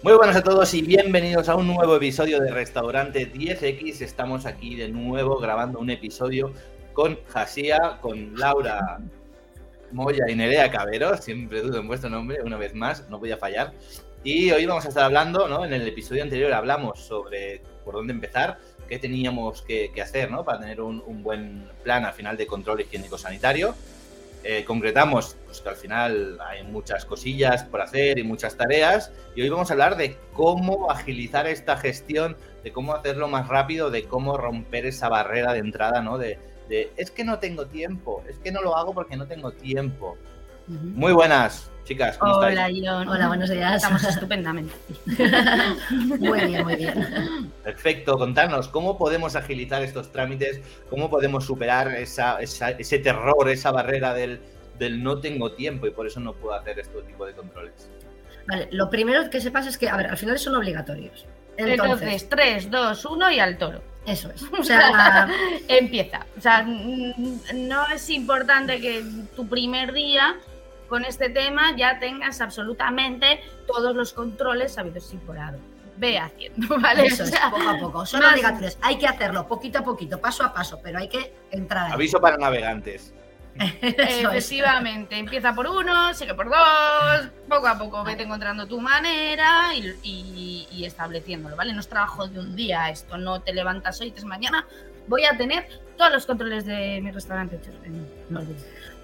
Muy buenas a todos y bienvenidos a un nuevo episodio de Restaurante 10X. Estamos aquí de nuevo grabando un episodio con Jasia, con Laura Moya y Nerea Cabero. Siempre dudo en vuestro nombre, una vez más, no voy a fallar. Y hoy vamos a estar hablando, ¿no? En el episodio anterior hablamos sobre por dónde empezar, qué teníamos que, hacer, ¿no? Para tener un, un buen plan al final de control higiénico-sanitario. Eh, concretamos pues, que al final hay muchas cosillas por hacer y muchas tareas y hoy vamos a hablar de cómo agilizar esta gestión, de cómo hacerlo más rápido, de cómo romper esa barrera de entrada, ¿no? De, es que no tengo tiempo, es que no lo hago porque no tengo tiempo. Muy buenas, chicas. ¿cómo Hola, John. Hola, buenos días. Estamos estupendamente. muy bien, muy bien. Perfecto. Contarnos cómo podemos agilizar estos trámites, cómo podemos superar esa, ese terror, esa barrera del, del no tengo tiempo y por eso no puedo hacer este tipo de controles. Vale, lo primero que sepas es que, a ver, al final son obligatorios. Entonces, 3, 2, 1 y al toro. Eso es. O sea, empieza. O sea, no es importante que tu primer día con este tema ya tengas absolutamente todos los controles sabidos y por haber. Ve haciendo, ¿vale? Eso es, poco a poco. Son obligatorios. Hay que hacerlo poquito a poquito, paso a paso, pero hay que entrar. Aviso para navegantes. Efectivamente, empieza por uno, sigue por dos, poco a poco vete encontrando tu manera y, y, estableciéndolo, ¿vale? No es trabajo de un día esto, no te levantas hoy y dices mañana voy a tener todos los controles de mi restaurante No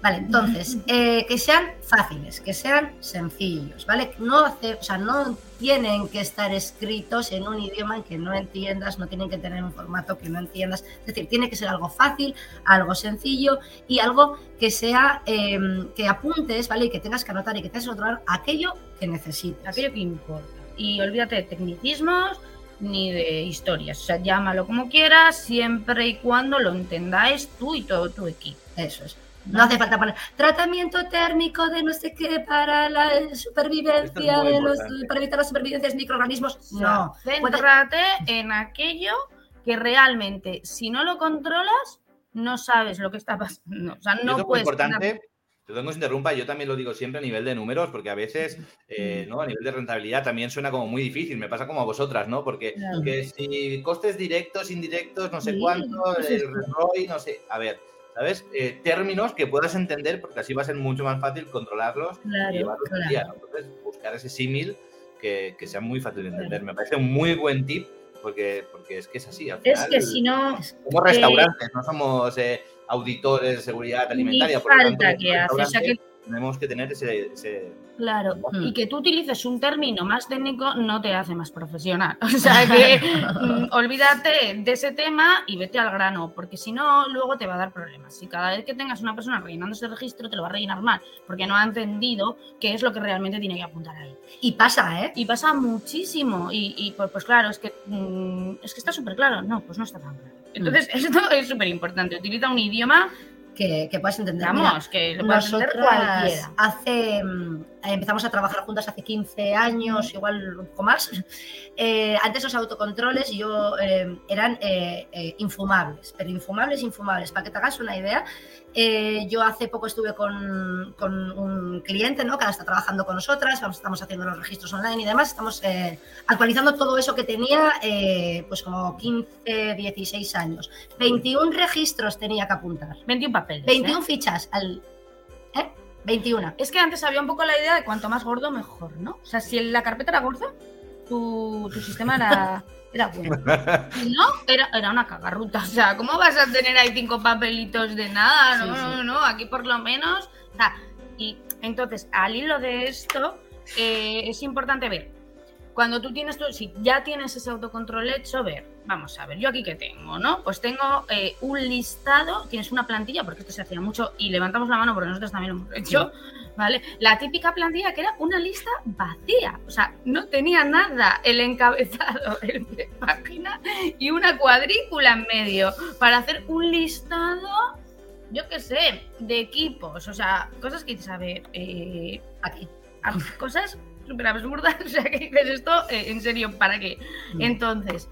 Vale, entonces, eh, que sean fáciles, que sean sencillos, ¿vale? No, hace, o sea, no tienen que estar escritos en un idioma en que no entiendas, no tienen que tener un formato que no entiendas. Es decir, tiene que ser algo fácil, algo sencillo y algo que sea, em, que apuntes, ¿vale? Y que tengas que anotar y que tengas que anotar aquello que necesites. Aquello que importa. Y olvídate de tecnicismos, ni de historias. O sea, llámalo como quieras, siempre y cuando lo entendáis tú y todo tu equipo. Eso es. No hace falta poner tratamiento térmico de no sé qué para la supervivencia de los, para evitar la supervivencia de microorganismos. No. Céntrate en aquello que realmente, si no lo controlas, no sabes lo que está pasando. O sea, no puedes. importante Perdón que os interrumpa, yo también lo digo siempre a nivel de números, porque a veces, eh, ¿no? A nivel de rentabilidad también suena como muy difícil, me pasa como a vosotras, ¿no? Porque si costes directos, indirectos, no sé cuánto, el ROI, no sé, a ver, ¿sabes? Eh, términos que puedas entender, porque así va a ser mucho más fácil controlarlos y llevarlos al día, Entonces, buscar ese símil que, sea muy fácil de entender. Me parece un muy buen tip, porque, porque es que es así. Al final, es que si no... Somos restaurantes, no somos... Eh, auditores de seguridad alimentaria. por falta que hace. Tenemos que tener ese Claro, y que tú utilices un término más técnico no te hace más profesional. O sea que mm, olvídate de ese tema y vete al grano, porque si no, luego te va a dar problemas. Si cada vez que tengas una persona rellenando ese registro, te lo va a rellenar mal, porque no ha entendido qué es lo que realmente tiene que apuntar ahí. Y pasa, ¿eh? Y pasa muchísimo. Y, pues, pues, claro, es que, mm, es que está súper claro. No, pues no está tan claro. Entonces, mm. esto es súper importante. Utiliza un idioma que, que puedas entender. Vamos, que lo puedas entender cualquiera. Hace empezamos a trabajar juntas hace 15 años, igual un poco más. Eh, antes los autocontroles yo, eh, eran eh, infumables, pero infumables, infumables. Para que te hagas una idea, yo hace poco estuve con, con, un cliente ¿no? que ahora está trabajando con nosotras, estamos haciendo los registros online y demás, estamos actualizando todo eso que tenía pues como 15, 16 años. 21 registros tenía que apuntar. 21 papeles. 21 fichas al... ¿eh? 21. Es que antes había un poco la idea de cuanto más gordo, mejor, ¿no? O sea, si la carpeta era gorda, tu, sistema era, era bueno. Si no, era, era una cagarruta. O sea, ¿cómo vas a tener ahí cinco papelitos de nada? No, no, no, aquí por lo menos. O sea, y entonces, al hilo de esto, eh, es importante ver cuando tú tienes, tu, si ya tienes ese autocontrol hecho, ver, vamos a ver, yo aquí que tengo, ¿no? Pues tengo eh, un listado, tienes una plantilla, porque esto se hacía mucho, y levantamos la mano porque nosotros también lo hemos hecho, ¿vale? La típica plantilla que era una lista vacía, o sea, no tenía nada, el encabezado, el de página y una cuadrícula en medio, para hacer un listado, yo qué sé, de equipos, o sea, cosas que dices, a ver, eh, aquí, cosas súper absurda. O sea, que dices esto, eh, en serio, ¿para qué? Mm. Entonces,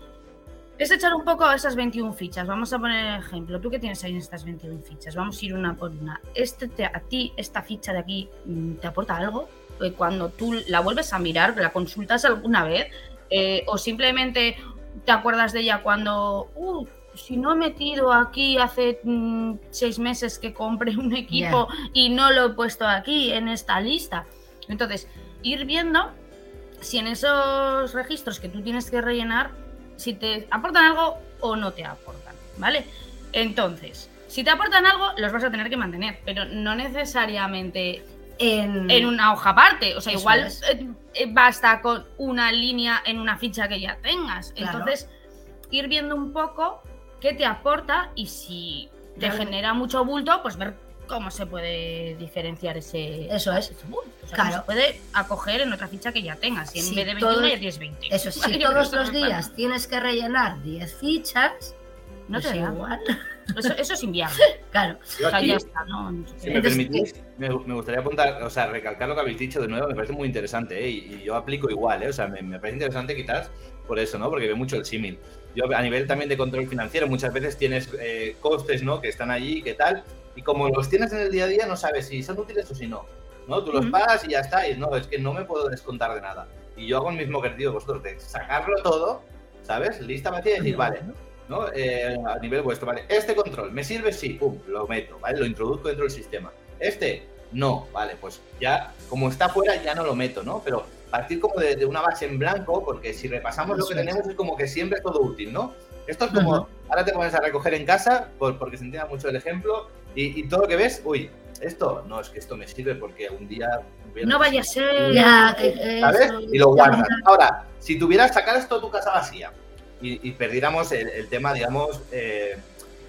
es echar un poco a esas 21 fichas. Vamos a poner el ejemplo. ¿Tú qué tienes ahí en estas 21 fichas? Vamos a ir una por una. Este a ti, esta ficha de aquí, mm, ¿te aporta algo? eh, cuando tú la vuelves a mirar, la consultas alguna vez, eh, o simplemente te acuerdas de ella cuando, uh, si no he metido aquí hace mm, seis meses que compré un equipo y no lo he puesto aquí en esta lista. Entonces, ir viendo si en esos registros que tú tienes que rellenar, si te aportan algo o no te aportan, ¿vale? Entonces, si te aportan algo, los vas a tener que mantener, pero no necesariamente En, en una hoja aparte. O sea, Eso igual es. eh, eh, basta con una línea en una ficha que ya tengas. Claro. Entonces, ir viendo un poco qué te aporta y si te genera mucho bulto, pues ver cómo se puede diferenciar ese, Eso es. ese bulto. O sea, Claro. se puede acoger en otra ficha que ya tengas. Si en Sí, vez de todo- 21 ya tienes 20. Eso, si Vale, todos los días tienes que rellenar 10 fichas, No pues te da. igual. Eso, eso es inviable. Claro. Yo O sea, aquí, ya está, ¿no? No sé si me Entonces, permitís, me, me gustaría apuntar, o sea, recalcar lo que habéis dicho de nuevo, me parece muy interesante, ¿eh? y, y yo aplico igual, ¿eh? o sea, me, me parece interesante quizás por eso, ¿no? Porque veo mucho el símil. Yo a nivel también de control financiero, muchas veces tienes eh, costes, ¿no? Que están allí, ¿qué tal? Y como los tienes en el día a día, no sabes si son útiles o si no, ¿no? Tú los pagas y ya está, y no, es que no me puedo descontar de nada. Y yo hago el mismo ejercicio que vosotros, de sacarlo todo, ¿sabes? Lista vacía y decir, vale, ¿no? Eh, a nivel vuestro, ¿vale? Este control, ¿me sirve? Sí, pum, lo meto, ¿vale? Lo introduzco dentro del sistema. Este, no, vale, pues ya, como está fuera, ya no lo meto, ¿no? Pero partir como de, de una base en blanco, porque si repasamos lo que tenemos es como que siempre es todo útil, ¿no? Esto es como, ahora te pones a recoger en casa, por- porque se entienda mucho el ejemplo, y, y todo lo que ves, uy, esto, no, es que esto me sirve porque un día... a No vaya a ser. Ya, ¿sabes? eso- Y lo guardas. Ahora, si tuvieras sacar esto de tu casa vacía y, y perdiéramos el, el tema, digamos, eh,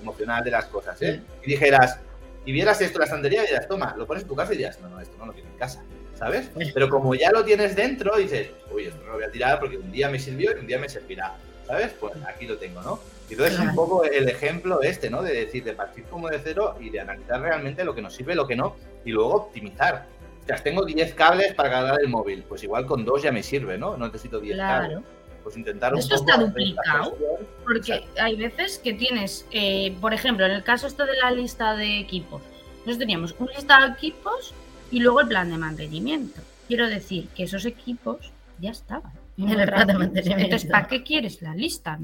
emocional de las cosas, ¿eh? Y dijeras, y vieras esto en la estantería y dirías, toma, lo pones en tu casa y dirías, no, no, esto no lo quiero en casa, ¿sabes? Pero como ya lo tienes dentro, dices, uy, esto no lo voy a tirar porque un día me sirvió y un día me servirá, ¿sabes? Pues aquí lo tengo, ¿no? Y entonces Claro. un poco el ejemplo este, ¿no? De decir, de partir como de cero y de analizar realmente lo que nos sirve, lo que no, y luego optimizar. O sea, tengo 10 cables para cargar el móvil, pues igual con dos ya me sirve, ¿no? No necesito 10 cables. Claro. Pues intentar un Eso poco está duplicado. Porque hay veces que tienes, eh, por ejemplo, en el caso esto de la lista de equipos, nosotros teníamos un lista de equipos y luego el plan de mantenimiento. Quiero decir que esos equipos ya estaban En el plan de mantenimiento. Entonces, ¿para qué quieres la lista?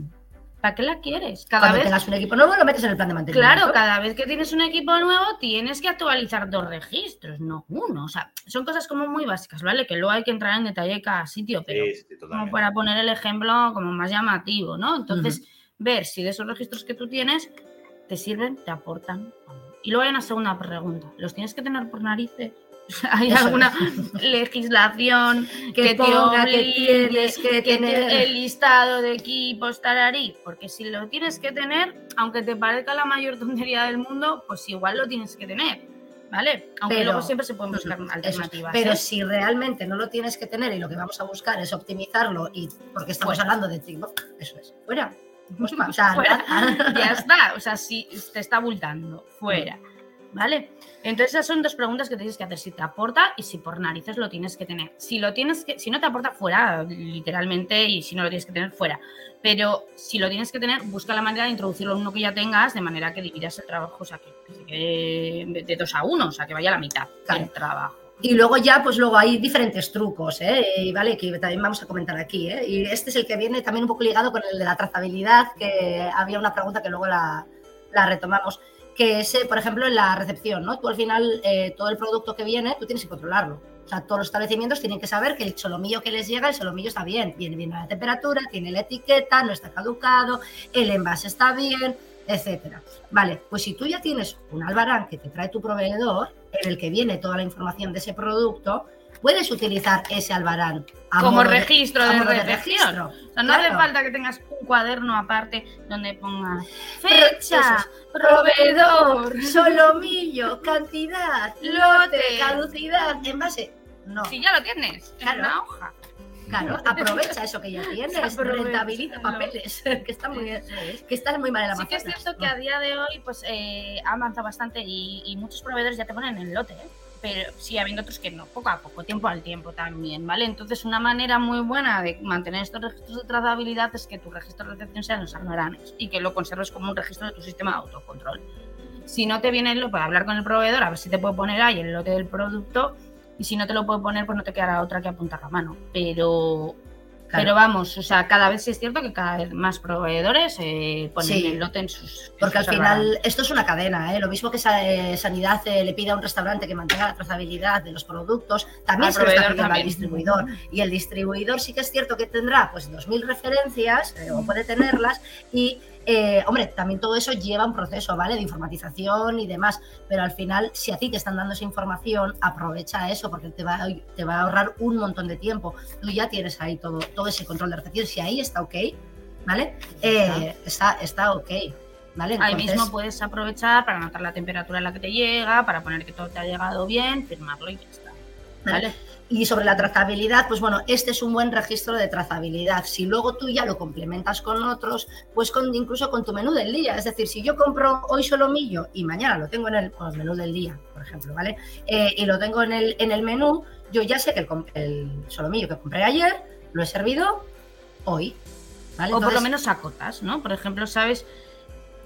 ¿Para qué la quieres? Cada Cuando vez, tengas un equipo nuevo, lo metes en el plan de mantenimiento. claro, cada vez que tienes un equipo nuevo tienes que actualizar dos registros, no uno. O sea, son cosas como muy básicas, ¿vale? Que luego hay que entrar en detalle de cada sitio, pero Sí, sí, como para poner el ejemplo como más llamativo, ¿no? Entonces, ver si de esos registros que tú tienes te sirven, te aportan. Y luego hay una segunda pregunta. ¿Los tienes que tener por narices? ¿Hay alguna legislación Que que, te que obligue, tienes que que te- tener- el listado de equipos tararí? Porque si lo tienes que tener, aunque te parezca la mayor tontería del mundo, pues igual lo tienes que tener, ¿vale? Aunque Pero- luego siempre se pueden buscar Eso alternativas. Pero ¿eh? si realmente no lo tienes que tener y lo que vamos a buscar es optimizarlo, y porque estamos hablando de TikTok, eso es, fuera. Pues, o sea, Fuera. ya está. O sea, si te está abultando, fuera. ¿Vale? Entonces esas son dos preguntas que tienes que hacer. Si te aporta y si por narices lo tienes que tener. Si lo tienes que, si no te aporta, fuera, literalmente, y si no lo tienes que tener, fuera. Pero si lo tienes que tener, busca la manera de introducirlo en uno que ya tengas, de manera que dividas el trabajo, o sea, que, se quede de dos a uno, o sea, que vaya a la mitad Claro. del trabajo. Y luego ya, pues luego hay diferentes trucos, ¿eh? Y, ¿vale? Que también vamos a comentar aquí, ¿eh? Y este es el que viene también un poco ligado con el de la trazabilidad, que había una pregunta que luego la, la retomamos, que es, por ejemplo, en la recepción, ¿no? Tú al final, eh, todo el producto que viene, tú tienes que controlarlo. O sea, todos los establecimientos tienen que saber que el solomillo que les llega, el solomillo está bien, viene bien a la temperatura, tiene la etiqueta, no está caducado, el envase está bien, etcétera. Vale, pues si tú ya tienes un albarán que te trae tu proveedor, en el que viene toda la información de ese producto, puedes utilizar ese albarán Como de- registro de registro. O sea, no hace falta que tengas un cuaderno aparte donde ponga Pero fecha, proveedor. Solomillo, cantidad, lote, caducidad, envase. No, Si ya lo tienes en Claro. una hoja. claro, aprovecha eso que ya tienes, rentabiliza papeles, que está muy, que está muy mal en la Sí que es cierto que a día de hoy pues eh, ha avanzado bastante y, y muchos proveedores ya te ponen en lote, ¿eh? Pero sí habiendo otros que no, poco a poco, tiempo al tiempo también, ¿vale? Entonces una manera muy buena de mantener estos registros de trazabilidad es que tu registro de recepción sean los albaranes y que lo conserves como un registro de tu sistema de autocontrol. Si no te viene lote para hablar con el proveedor, a ver si te puede poner ahí el lote del producto, y si no te lo puede poner, pues no te quedará otra que apuntar la mano. Pero pero vamos, o sea, cada vez sí es cierto que cada vez más proveedores eh, ponen el lote en sus. Porque al final esto es una cadena, ¿eh? Lo mismo que eh, Sanidad eh, le pide a un restaurante que mantenga la trazabilidad de los productos, también se lo está pidiendo al distribuidor. Y el distribuidor sí que es cierto que tendrá pues 2.000 referencias, o puede tenerlas, y eh, hombre, también todo eso lleva un proceso, ¿vale? De informatización y demás, pero al final, si a ti te están dando esa información, aprovecha eso porque te va, a, te va a ahorrar un montón de tiempo. Tú ya tienes ahí todo, todo ese control de recepción. Si ahí está ok, ¿vale? Eh, está, está ok. ¿Vale? Ahí mismo puedes aprovechar para anotar la temperatura en la que te llega, para poner que todo te ha llegado bien, firmarlo y ya está. ¿Vale? Y sobre la trazabilidad, pues bueno, este es un buen registro de trazabilidad. Si luego tú ya lo complementas con otros, pues con, incluso con tu menú del día. Es decir, si yo compro hoy solomillo y mañana lo tengo en el, menú del día, por ejemplo, ¿vale? Eh, y lo tengo en el, en el menú, yo ya sé que el, el solomillo que compré ayer lo he servido hoy. O por lo menos acotas, ¿no? Por ejemplo, sabes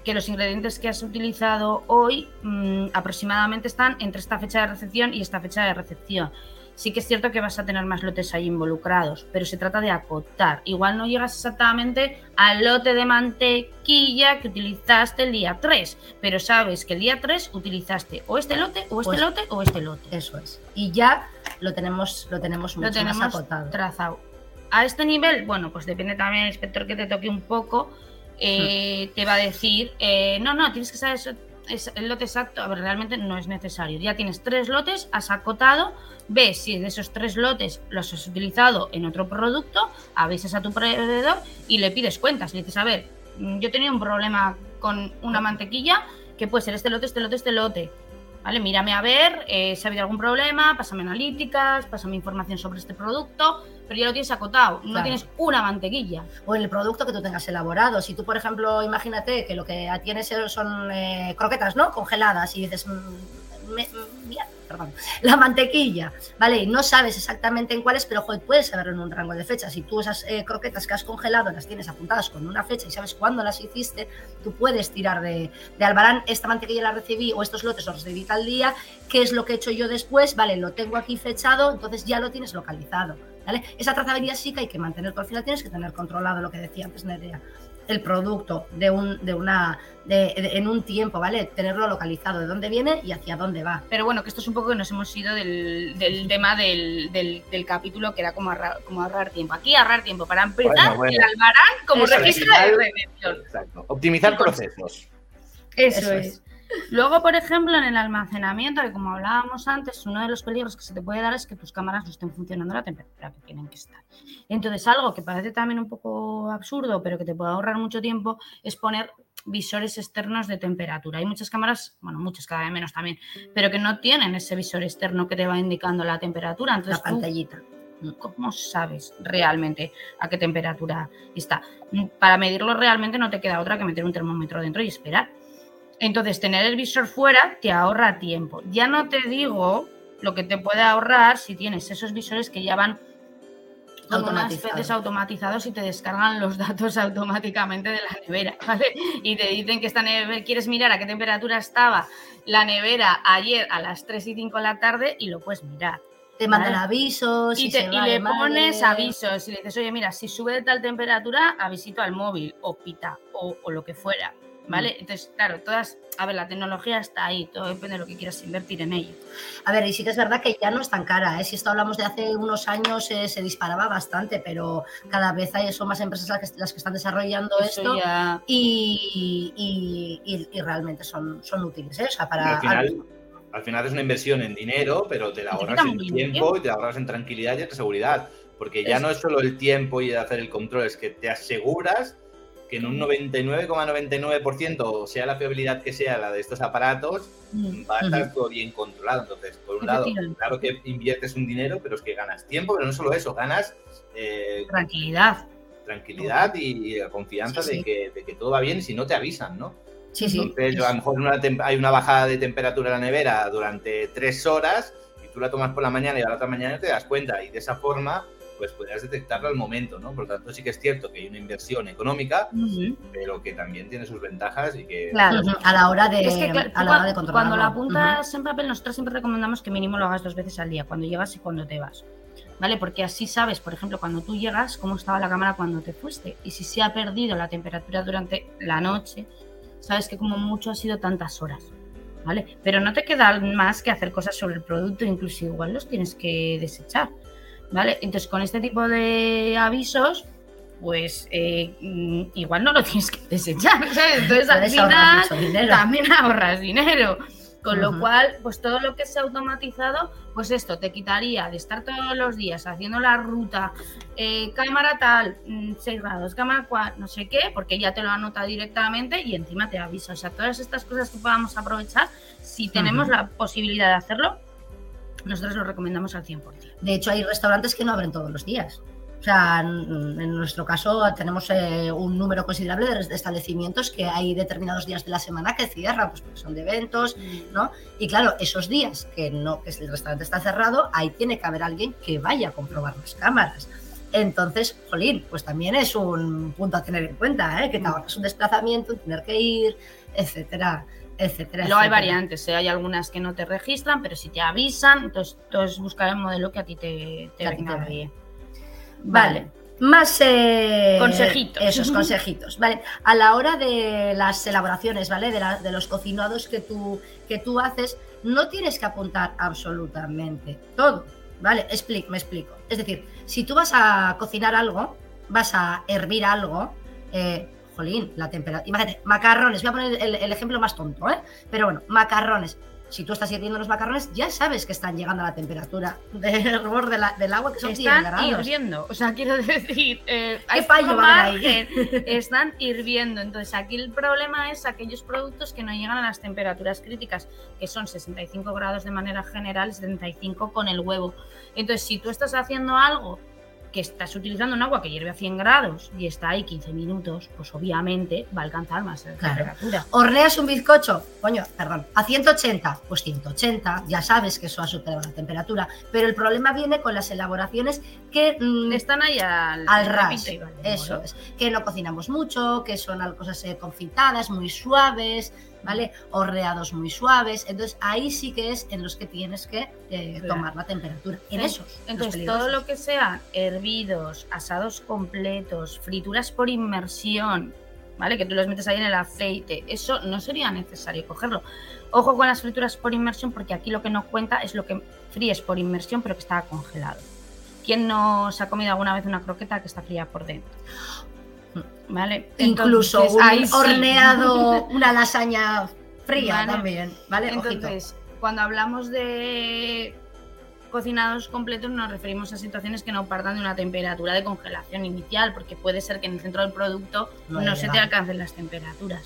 que los ingredientes que has utilizado hoy mm, aproximadamente están entre esta fecha de recepción y esta fecha de recepción sí que es cierto que vas a tener más lotes ahí involucrados, pero se trata de acotar. Igual no llegas exactamente al lote de mantequilla que utilizaste el día 3, pero sabes que el día 3 utilizaste o este lote, o este pues lote, o este lote. Eso es. Y ya lo tenemos, lo tenemos mucho más acotado. Trazado. A este nivel, bueno, pues depende también del inspector que te toque un poco, eh, te va a decir, eh, no, no, tienes que saber es el lote exacto, a ver, realmente no es necesario. Ya tienes tres lotes, has acotado, ves si de esos tres lotes los has utilizado en otro producto, avisas a tu proveedor y le pides cuentas. Le dices, a ver, mm, yo tenía un problema con una mantequilla, que puede ser este lote, este lote, este lote. ¿Vale? Mírame a ver eh, si ha habido algún problema, pásame analíticas, pásame información sobre este producto, pero ya lo tienes acotado, no tienes una mantequilla. O el producto que tú tengas elaborado. Si tú, por ejemplo, imagínate que lo que tienes son eh, croquetas, ¿no? Congeladas y dices, mm, me, perdón, la mantequilla, ¿vale? Y no sabes exactamente en cuáles, pero joder, puedes saberlo en un rango de fecha. Si tú esas eh, croquetas que has congelado las tienes apuntadas con una fecha y sabes cuándo las hiciste, tú puedes tirar de, de Albarán, esta mantequilla la recibí o estos lotes los recibí tal día, ¿qué es lo que he hecho yo después? Vale, lo tengo aquí fechado, entonces ya lo tienes localizado. ¿Vale? Esa trazabilidad sí que hay que mantener, al final tienes que tener controlado lo que decía antes Nerea, el producto de un, de una, de, en un tiempo, ¿vale? Tenerlo localizado, de dónde viene y hacia dónde va. Pero bueno, que esto es un poco que nos hemos ido del, del tema del, del, capítulo que era como ahorrar, como ahorrar tiempo. Aquí ahorrar tiempo para empezar el albarán como registro de redención. Exacto. Optimizar procesos. Eso, es. Luego, por ejemplo, en el almacenamiento, que como hablábamos antes, uno de los peligros que se te puede dar es que tus cámaras no estén funcionando a la temperatura que tienen que estar. Entonces, algo que parece también un poco absurdo, pero que te puede ahorrar mucho tiempo, es poner visores externos de temperatura. Hay muchas cámaras, bueno, muchas cada vez menos también, pero que no tienen ese visor externo que te va indicando la temperatura. Entonces, la pantallita. ¿Cómo sabes realmente a qué temperatura está? Para medirlo realmente no te queda otra que meter un termómetro dentro y esperar. Entonces, tener el visor fuera te ahorra tiempo. Ya no te digo lo que te puede ahorrar si tienes esos visores que ya van como unas especies automatizados y te descargan los datos automáticamente de la nevera, ¿vale? Y te dicen que esta nevera, quieres mirar a qué temperatura estaba la nevera ayer a las 3 y 5 de la tarde y lo puedes mirar. Te mandan avisos y, le pones avisos y le dices, oye, mira, si sube de tal temperatura, avisito al móvil o pita o, o lo que fuera. ¿Vale? Mm. Entonces, claro, todas, a ver, la tecnología está ahí, todo depende de lo que quieras invertir en ello. A ver, y sí que es verdad que ya no es tan cara, ¿eh? si esto hablamos de hace unos años eh, se disparaba bastante, pero cada vez hay, son más empresas las que, las que están desarrollando esto y, y, realmente son, son útiles, ¿eh? o sea, para... Al final, es una inversión en dinero, pero te la ahorras en tiempo y te la ahorras en tranquilidad y en seguridad. Porque ya no es solo el tiempo y hacer el control, es que te aseguras que en un 99,99%, sea la fiabilidad que sea la de estos aparatos, mm. va a estar todo bien controlado. Entonces, por un lado, claro que inviertes un dinero, pero es que ganas tiempo, pero no solo eso, ganas... Eh, tranquilidad. Tranquilidad y, la confianza de, que, de, que, todo va bien si no te avisan, ¿no? Sí, sí. Entonces, a lo mejor hay una bajada de temperatura en la nevera durante tres horas y tú la tomas por la mañana y a la otra mañana te das cuenta y de esa forma pues podrías detectarlo al momento, ¿no? Por lo tanto, sí que es cierto que hay una inversión económica, pero que también tiene sus ventajas y que... Claro. A la hora de, Es que, claro, a la hora de controlarlo. cuando lo apuntas en papel, nosotros siempre recomendamos que mínimo lo hagas dos veces al día, cuando llegas y cuando te vas. ¿Vale? Porque así sabes, por ejemplo, cuando tú llegas, cómo estaba la cámara cuando te fuiste. Y si se ha perdido la temperatura durante la noche, sabes que como mucho ha sido tantas horas. ¿Vale? Pero no te queda más que hacer cosas sobre el producto, incluso igual los tienes que desechar. ¿Vale? Entonces, con este tipo de avisos, pues eh, mm, igual no lo tienes que desechar. ¿sabes? Entonces, al ahorrar final, también ahorras dinero. Con lo cual, pues todo lo que se ha automatizado, pues esto te quitaría de estar todos los días haciendo la ruta, eh, cámara tal, 6 grados, cámara cual, no sé qué, porque ya te lo anota directamente y encima te avisa. O sea, todas estas cosas que podamos aprovechar, si tenemos la posibilidad de hacerlo, nosotros lo recomendamos al 100%. De hecho, hay restaurantes que no abren todos los días. O sea, en, nuestro caso tenemos eh, un número considerable de, de establecimientos que hay determinados días de la semana que cierran, pues porque son de eventos, ¿no? Y claro, esos días que no, que el restaurante está cerrado, ahí tiene que haber alguien que vaya a comprobar las cámaras. Entonces, jolín, pues también es un punto a tener en cuenta, ¿eh? que te ahorras un desplazamiento, tener que ir, etcétera, etcétera. Luego hay variantes, ¿eh? hay algunas que no te registran, pero si te avisan, entonces, entonces buscar el modelo que a ti te, te venga bien. Vale. Más eh, Consejitos. Esos consejitos, ¿vale? A la hora de las elaboraciones, ¿vale? De, la- de los cocinados que tú, que tú haces, no tienes que apuntar absolutamente todo, ¿vale? Expli- me explico. Es decir, si tú vas a cocinar algo, vas a hervir algo, eh, jolín, la temperatura. Imagínate, macarrones, voy a poner el, el ejemplo más tonto, ¿eh? Pero bueno, macarrones. Si tú estás hirviendo los macarrones, ya sabes que están llegando a la temperatura de hervor de del agua, que son 100 Están grados. hirviendo, o sea, quiero decir, eh, ¿Qué hay fallo están hirviendo. Entonces, aquí el problema es aquellos productos que no llegan a las temperaturas críticas, que son 65 grados de manera general, 75 con el huevo. Entonces, si tú estás haciendo algo que estás utilizando un agua que hierve a 100 grados y está ahí 15 minutos, pues obviamente va a alcanzar más la Claro. temperatura. Horneas un bizcocho, coño, perdón, a 180, pues 180, ya sabes que eso ha superado la temperatura, pero el problema viene con las elaboraciones que mm, Están ahí al, al ras, eso es, que no cocinamos mucho, que son cosas eh, confitadas, muy suaves, ¿vale? Horneados muy suaves, entonces ahí sí que es en los que tienes que eh, Claro. tomar la temperatura, en En- esos. Entonces, todo lo que sean hervidos, asados completos, frituras por inmersión, ¿vale? Que tú los metes ahí en el aceite, eso no sería necesario cogerlo. Ojo con las frituras por inmersión, porque aquí lo que no cuenta es lo que fríes por inmersión, pero que está congelado. ¿Quién no se ha comido alguna vez una croqueta que está fría por dentro? ¿Vale? Incluso Entonces, un ahí sí. horneado, una lasaña fría Vale. también, ¿vale? Ojito. Entonces, cuando hablamos de cocinados completos nos referimos a situaciones que no partan de una temperatura de congelación inicial, porque puede ser que en el centro del producto No no, se te alcancen las temperaturas.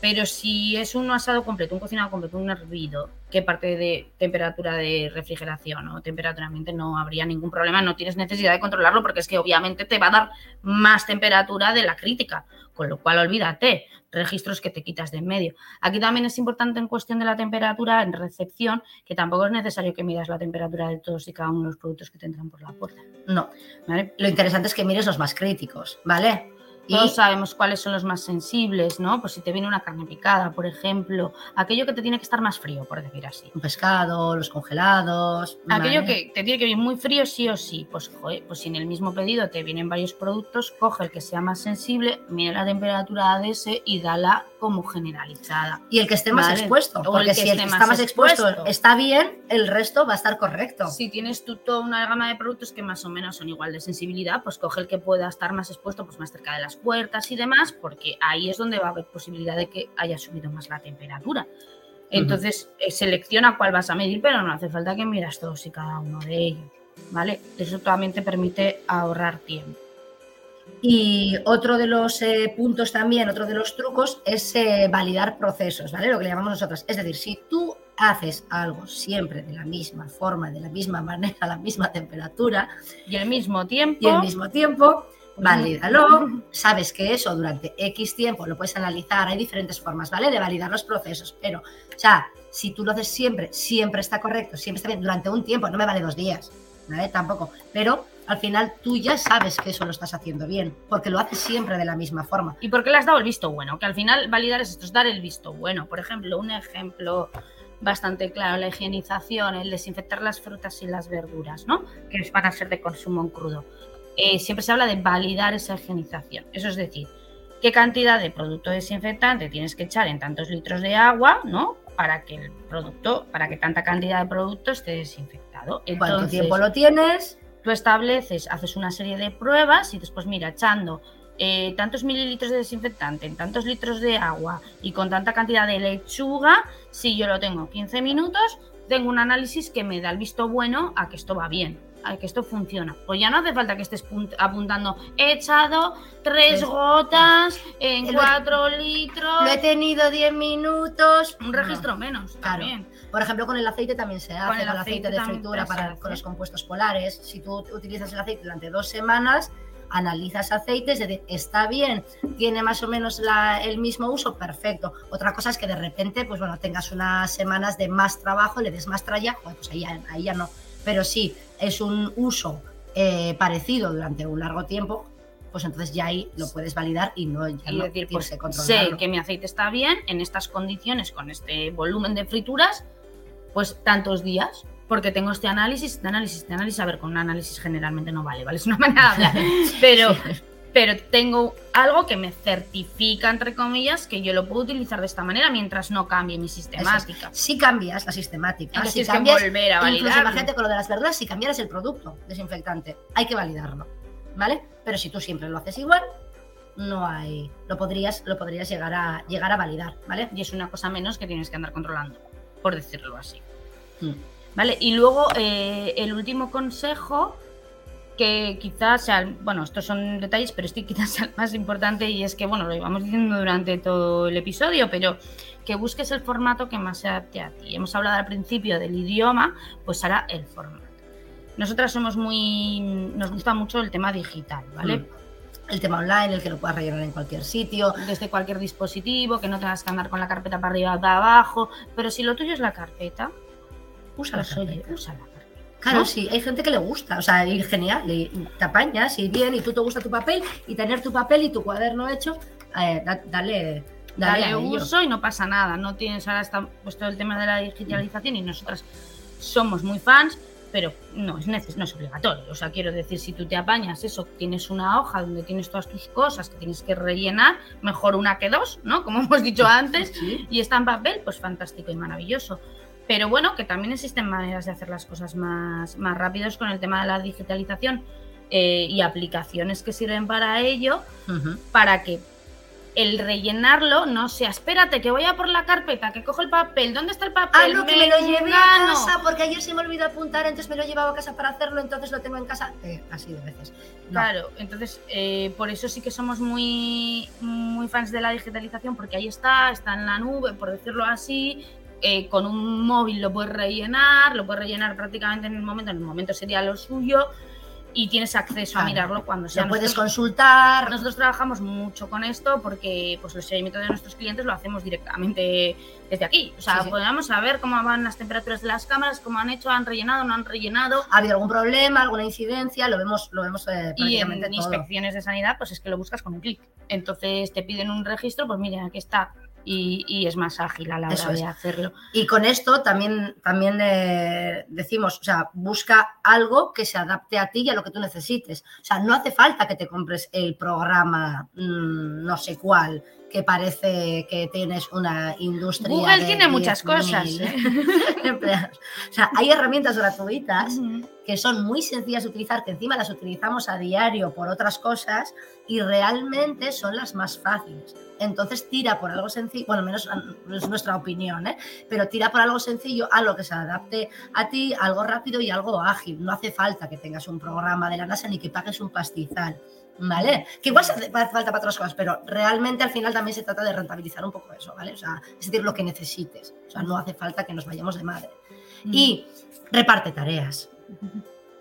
Pero si es un asado completo, un cocinado completo, un hervido, que parte de temperatura de refrigeración o temperatura ambiente, no habría ningún problema, no tienes necesidad de controlarlo porque es que obviamente te va a dar más temperatura de la crítica, con lo cual olvídate, registros que te quitas de en medio. Aquí también es importante en cuestión de la temperatura en recepción, que tampoco es necesario que midas la temperatura de todos y cada uno de los productos que te entran por la puerta. No, ¿vale? lo interesante es que mires los más críticos, ¿vale? Todos sabemos cuáles son los más sensibles, ¿no? Pues si te viene una carne picada, por ejemplo, aquello que te tiene que estar más frío, por decir así. un pescado, los congelados. Aquello ¿vale? que te tiene que venir muy frío sí o sí, pues, joder, pues si en el mismo pedido te vienen varios productos, coge el que sea más sensible, mide la temperatura de ese y dala como generalizada. Y el que esté más Vale. expuesto, O el porque que si el que está más expuesto, expuesto. está bien, el resto va a estar correcto. Si tienes tú toda una gama de productos que más o menos son igual de sensibilidad, pues coge el que pueda estar más expuesto, pues más cerca de las puertas y demás, porque ahí es donde va a haber posibilidad de que haya subido más la temperatura. Entonces, eh, selecciona cuál vas a medir, pero no hace falta que miras todos y cada uno de ellos, ¿vale? Eso también te permite ahorrar tiempo. Y otro de los eh, puntos también, otro de los trucos es eh, validar procesos, ¿vale? Lo que le llamamos nosotros. Es decir, si tú haces algo siempre de la misma forma, de la misma manera, a la misma temperatura Y al mismo tiempo, y al mismo tiempo, valídalo. Sabes que eso durante X tiempo lo puedes analizar. Hay diferentes formas, ¿vale? De validar los procesos. Pero, o sea, si tú lo haces siempre, siempre está correcto, siempre está bien, durante un tiempo, no me vale dos días, ¿vale? Tampoco. Pero al final tú ya sabes que eso lo estás haciendo bien, porque lo haces siempre de la misma forma. ¿Y por qué le has dado el visto bueno? Que al final validar es esto, es dar el visto bueno. Por ejemplo, un ejemplo bastante claro, la higienización, el desinfectar las frutas y las verduras, ¿no? Que van a ser de consumo en crudo. Eh, siempre se habla de validar esa higienización. Eso es decir, qué cantidad de producto desinfectante tienes que echar en tantos litros de agua, ¿no? Para que el producto, para que tanta cantidad de producto esté desinfectado. ¿Cuánto tiempo lo tienes? Tú estableces, haces una serie de pruebas y después, mira, echando eh, tantos mililitros de desinfectante en tantos litros de agua y con tanta cantidad de lechuga, si yo lo tengo 15 minutos, tengo un análisis que me da el visto bueno a que esto va bien, a que esto funciona. Pues ya no hace falta que estés apuntando, he echado tres gotas en cuatro litros. Lo he tenido 10 minutos. Un registro menos. También. Por ejemplo, con el aceite también se hace, con el, aceite, de fritura para, con los compuestos polares. Si tú utilizas el aceite durante dos semanas, analizas aceites, de está bien, tiene más o menos el mismo uso, perfecto. Otra cosa es que de repente, pues bueno, tengas unas semanas de más trabajo, le des más tralla, pues ahí ya, no. Pero sí, es un uso eh, parecido durante un largo tiempo, pues entonces ya ahí lo puedes validar y no ya y decir, pues sé que mi aceite está bien en estas condiciones con este volumen de frituras, pues tantos días porque tengo este análisis, este análisis, este análisis. A ver, con un análisis generalmente no vale, ¿vale? Es una manera de hablar. Pero, pero tengo algo que me certifica, entre comillas, que yo lo puedo utilizar de esta manera mientras no cambie mi sistemática. Si cambias la sistemática, Entonces, si cambias, que volver a validar. Imagínate con lo de las verduras, si cambiaras el producto desinfectante, hay que validarlo, ¿vale? Pero si tú siempre lo haces igual, no hay, lo podrías, lo podrías llegar a llegar a validar, ¿vale? Y es una cosa menos que tienes que andar controlando, por decirlo así. Hmm. ¿Vale? Y luego eh, el último consejo, que quizás sea, bueno, estos son detalles, pero este quizás sea el más importante y es que, bueno, lo íbamos diciendo durante todo el episodio, pero que busques el formato que más se adapte a ti. Hemos hablado al principio del idioma, pues ahora el formato. Nosotras somos muy, nos gusta mucho el tema digital, ¿vale? Mm. el tema online, el que lo puedas rellenar en cualquier sitio. Desde cualquier dispositivo, que no tengas que andar con la carpeta para arriba o para abajo. Pero si lo tuyo es la carpeta, úsala, oye, úsala. Claro, sí, hay gente que le gusta, o sea, ir genial, te apañas y bien, y tú te gusta tu papel, y tener tu papel y tu cuaderno hecho, eh, dale, dale, uso y no pasa nada. No tienes ahora está puesto el tema de la digitalización y nosotras somos muy fans, pero no es neces no es obligatorio. O sea, quiero decir, si tú te apañas eso, tienes una hoja donde tienes todas tus cosas que tienes que rellenar, mejor una que dos, ¿no? Como hemos dicho antes, y está en papel, pues fantástico y maravilloso. Pero bueno, que también existen maneras de hacer las cosas más, más rápidos con el tema de la digitalización eh, y aplicaciones que sirven para ello, para que el rellenarlo no sea, espérate, que voy a por la carpeta, que cojo el papel, ¿dónde está el papel? Ah, no, que me, lo llevé a casa, porque ayer se me olvidó apuntar, entonces me lo he llevado a casa para hacerlo, entonces lo tengo en casa. Eh, así de veces. Claro, entonces eh, por eso sí que somos muy, muy fans de la digitalización, porque ahí está, está en la nube, por decirlo así, eh, con un móvil lo puedes rellenar, lo puedes rellenar prácticamente en el momento, en el momento sería lo suyo y tienes acceso a mirarlo cuando sea. Lo puedes consultar. Nosotros trabajamos mucho con esto porque pues, el seguimiento de nuestros clientes lo hacemos directamente desde aquí. O sea, podemos saber cómo van las temperaturas de las cámaras, cómo han hecho, han rellenado, no han rellenado. ¿Ha habido algún problema, alguna incidencia? Lo vemos, lo vemos eh, Y en inspecciones de sanidad, pues es que lo buscas con un clic. Entonces te piden un registro, pues miren, aquí está y, es más ágil a la hora de hacerlo. Y con esto también, también eh, decimos, o sea, busca algo que se adapte a ti y a lo que tú necesites. O sea, no hace falta que te compres el programa mm, no sé cuál, que parece que tienes una industria. Google tiene muchas cosas. ¿eh? o sea, hay herramientas gratuitas que son muy sencillas de utilizar, que encima las utilizamos a diario por otras cosas y realmente son las más fáciles. Entonces tira por algo sencillo, bueno, menos es nuestra opinión, ¿eh? pero tira por algo sencillo, algo que se adapte a ti, algo rápido y algo ágil. No hace falta que tengas un programa de la NASA ni que pagues un pastizal. ¿Vale? Que igual hace falta para otras cosas, pero realmente al final también se trata de rentabilizar un poco eso, ¿vale? O sea, es decir, lo que necesites. O sea, no hace falta que nos vayamos de madre. Mm. Y reparte tareas. no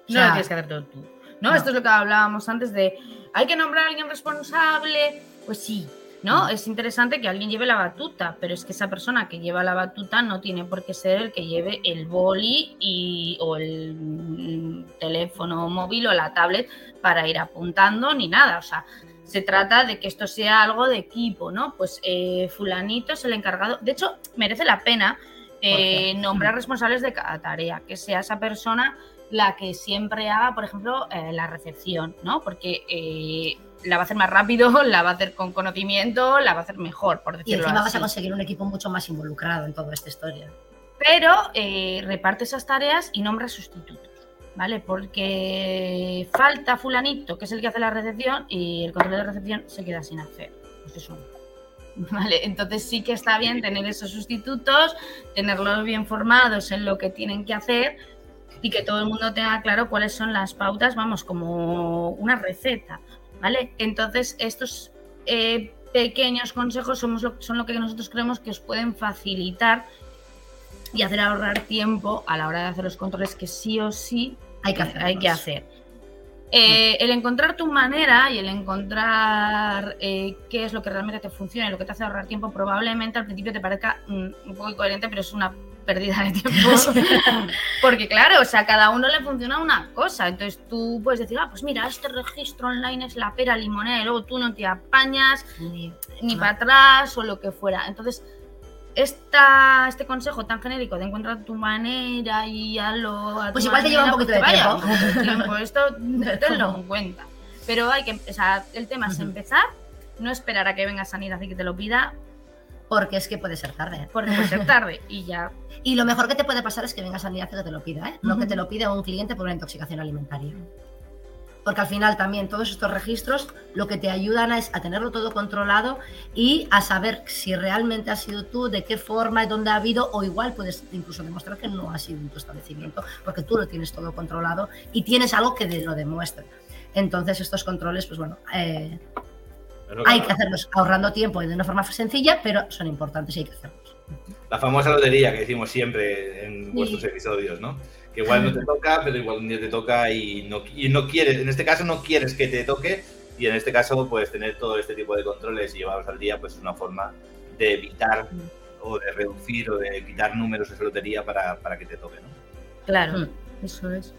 lo tienes que hacer todo tú. ¿no? Esto es lo que hablábamos antes de, hay que nombrar a alguien responsable. Pues sí, ¿no? Es interesante que alguien lleve la batuta, pero es que esa persona que lleva la batuta no tiene por qué ser el que lleve el boli y, o el mm, teléfono móvil o la tablet para ir apuntando ni nada. O sea, se trata de que esto sea algo de equipo, ¿no? Pues eh, fulanito es el encargado. De hecho, merece la pena eh, nombrar responsables de cada tarea, que sea esa persona la que siempre haga, por ejemplo, eh, la recepción, ¿no? Porque la va a hacer más rápido, la va a hacer con conocimiento, la va a hacer mejor, por Y decirlo encima vas así. a conseguir un equipo mucho más involucrado en toda esta historia. Pero eh, reparte esas tareas y nombra sustitutos, ¿vale? Porque falta fulanito, que es el que hace la recepción, y el control de recepción se queda sin hacer. Pues eso. Vale, entonces sí que está bien tener esos sustitutos, tenerlos bien formados en lo que tienen que hacer y que todo el mundo tenga claro cuáles son las pautas, vamos, como una receta, ¿vale? Entonces estos eh, pequeños consejos somos lo- son lo que nosotros creemos que os pueden facilitar y hacer ahorrar tiempo a la hora de hacer los controles que sí o sí Hay que hacerlos. hay que hacer. Eh, el encontrar tu manera y el encontrar eh, qué es lo que realmente te funciona y lo que te hace ahorrar tiempo, probablemente al principio te parezca mm, un poco incoherente, pero es una pérdida de tiempo. Porque claro, o sea, cada uno le funciona una cosa. Entonces tú puedes decir, ah, pues mira, este registro online es la pera limonera y luego tú no te apañas Ni- ni no. para atrás o lo que fuera. Entonces, esta, este consejo tan genérico de encontrar tu manera y a tu Pues igual te lleva un poquito pues de tiempo. de tiempo. Esto tenlo en cuenta. Pero hay que, o sea, el tema es Ujú. empezar, no esperar a que venga Sanidad y que te lo pida, Porque es que puede ser tarde. porque puede ser tarde y ya. Y lo mejor que te puede pasar es que venga Sanidad que te lo pida, ¿eh? No Ujú. que te lo pida un cliente por una intoxicación alimentaria. Porque al final también todos estos registros lo que te ayudan es a tenerlo todo controlado y a saber si realmente has sido tú, de qué forma, dónde ha habido, o igual puedes incluso demostrar que no ha sido en tu establecimiento, porque tú lo tienes todo controlado y tienes algo que lo demuestre. Entonces estos controles, pues bueno, eh, Hay que hacerlos ahorrando tiempo y de una forma sencilla, pero son importantes y hay que hacerlos. La famosa lotería que decimos siempre en vuestros episodios, ¿no? Que igual no te toca, pero igual un día te toca y no, y no quieres, en este caso no quieres que te toque y en este caso pues tener todo este tipo de controles y llevarlos al día pues es una forma de evitar o de reducir o de quitar números de esa lotería para, para que te toque, ¿no? Claro, eso es.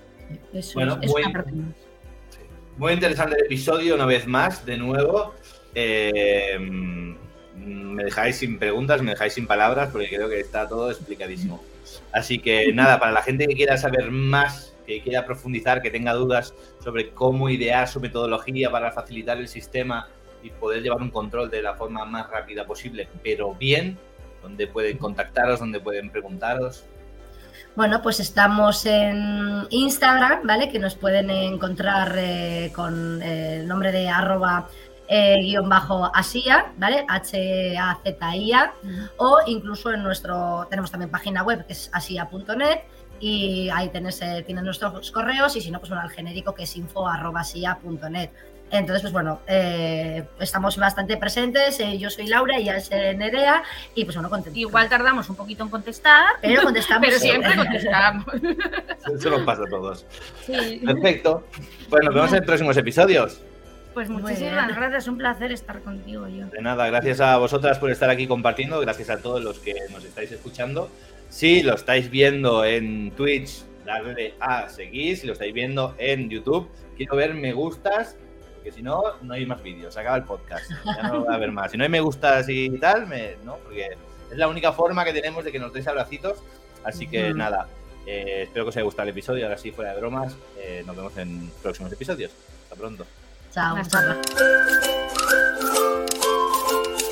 Eso Bueno, es, es muy- una parte más. Muy interesante el episodio, una vez más, de nuevo. Mm, me dejáis sin preguntas, me dejáis sin palabras, porque creo que está todo explicadísimo. Así que nada, para la gente que quiera saber más, que quiera profundizar, que tenga dudas sobre cómo idear su metodología para facilitar el sistema y poder llevar un control de la forma más rápida posible, pero bien, donde pueden contactaros, donde pueden preguntaros. Bueno, pues estamos en Instagram, ¿vale? Que nos pueden encontrar eh, con eh, el nombre de arroba eh, guion bajo asia, ¿vale? H-A-Z-I-A. O incluso en nuestro, tenemos también página web que es asia.net y ahí tenés, eh, tienen nuestros correos y si no, pues bueno, al genérico que es info arroba asia.net. Entonces, pues bueno, eh, estamos bastante presentes. eh, yo soy Laura y ella es Nerea y pues bueno, contentos. Igual tardamos un poquito en contestar, pero contestamos. pero siempre contestamos. Eso nos pasa a todos. Sí. Perfecto. Pues nos vemos en próximos episodios. Pues muchísimas gracias, un placer estar contigo yo. De nada, gracias a vosotras por estar aquí compartiendo, gracias a todos los que nos estáis escuchando. Si lo estáis viendo en Twitch, darle a seguir. Si lo estáis viendo en YouTube, quiero ver me gustas, porque si no, no hay más vídeos. Se acaba el podcast. Ya no va a haber más. Si no hay me gustas y tal, me, no, porque es la única forma que tenemos de que nos deis abracitos. Así que Ujú. nada, eh, espero que os haya gustado el episodio. Ahora sí, fuera de bromas, eh, nos vemos en próximos episodios. Hasta pronto. Chao. Hasta muchas gracias.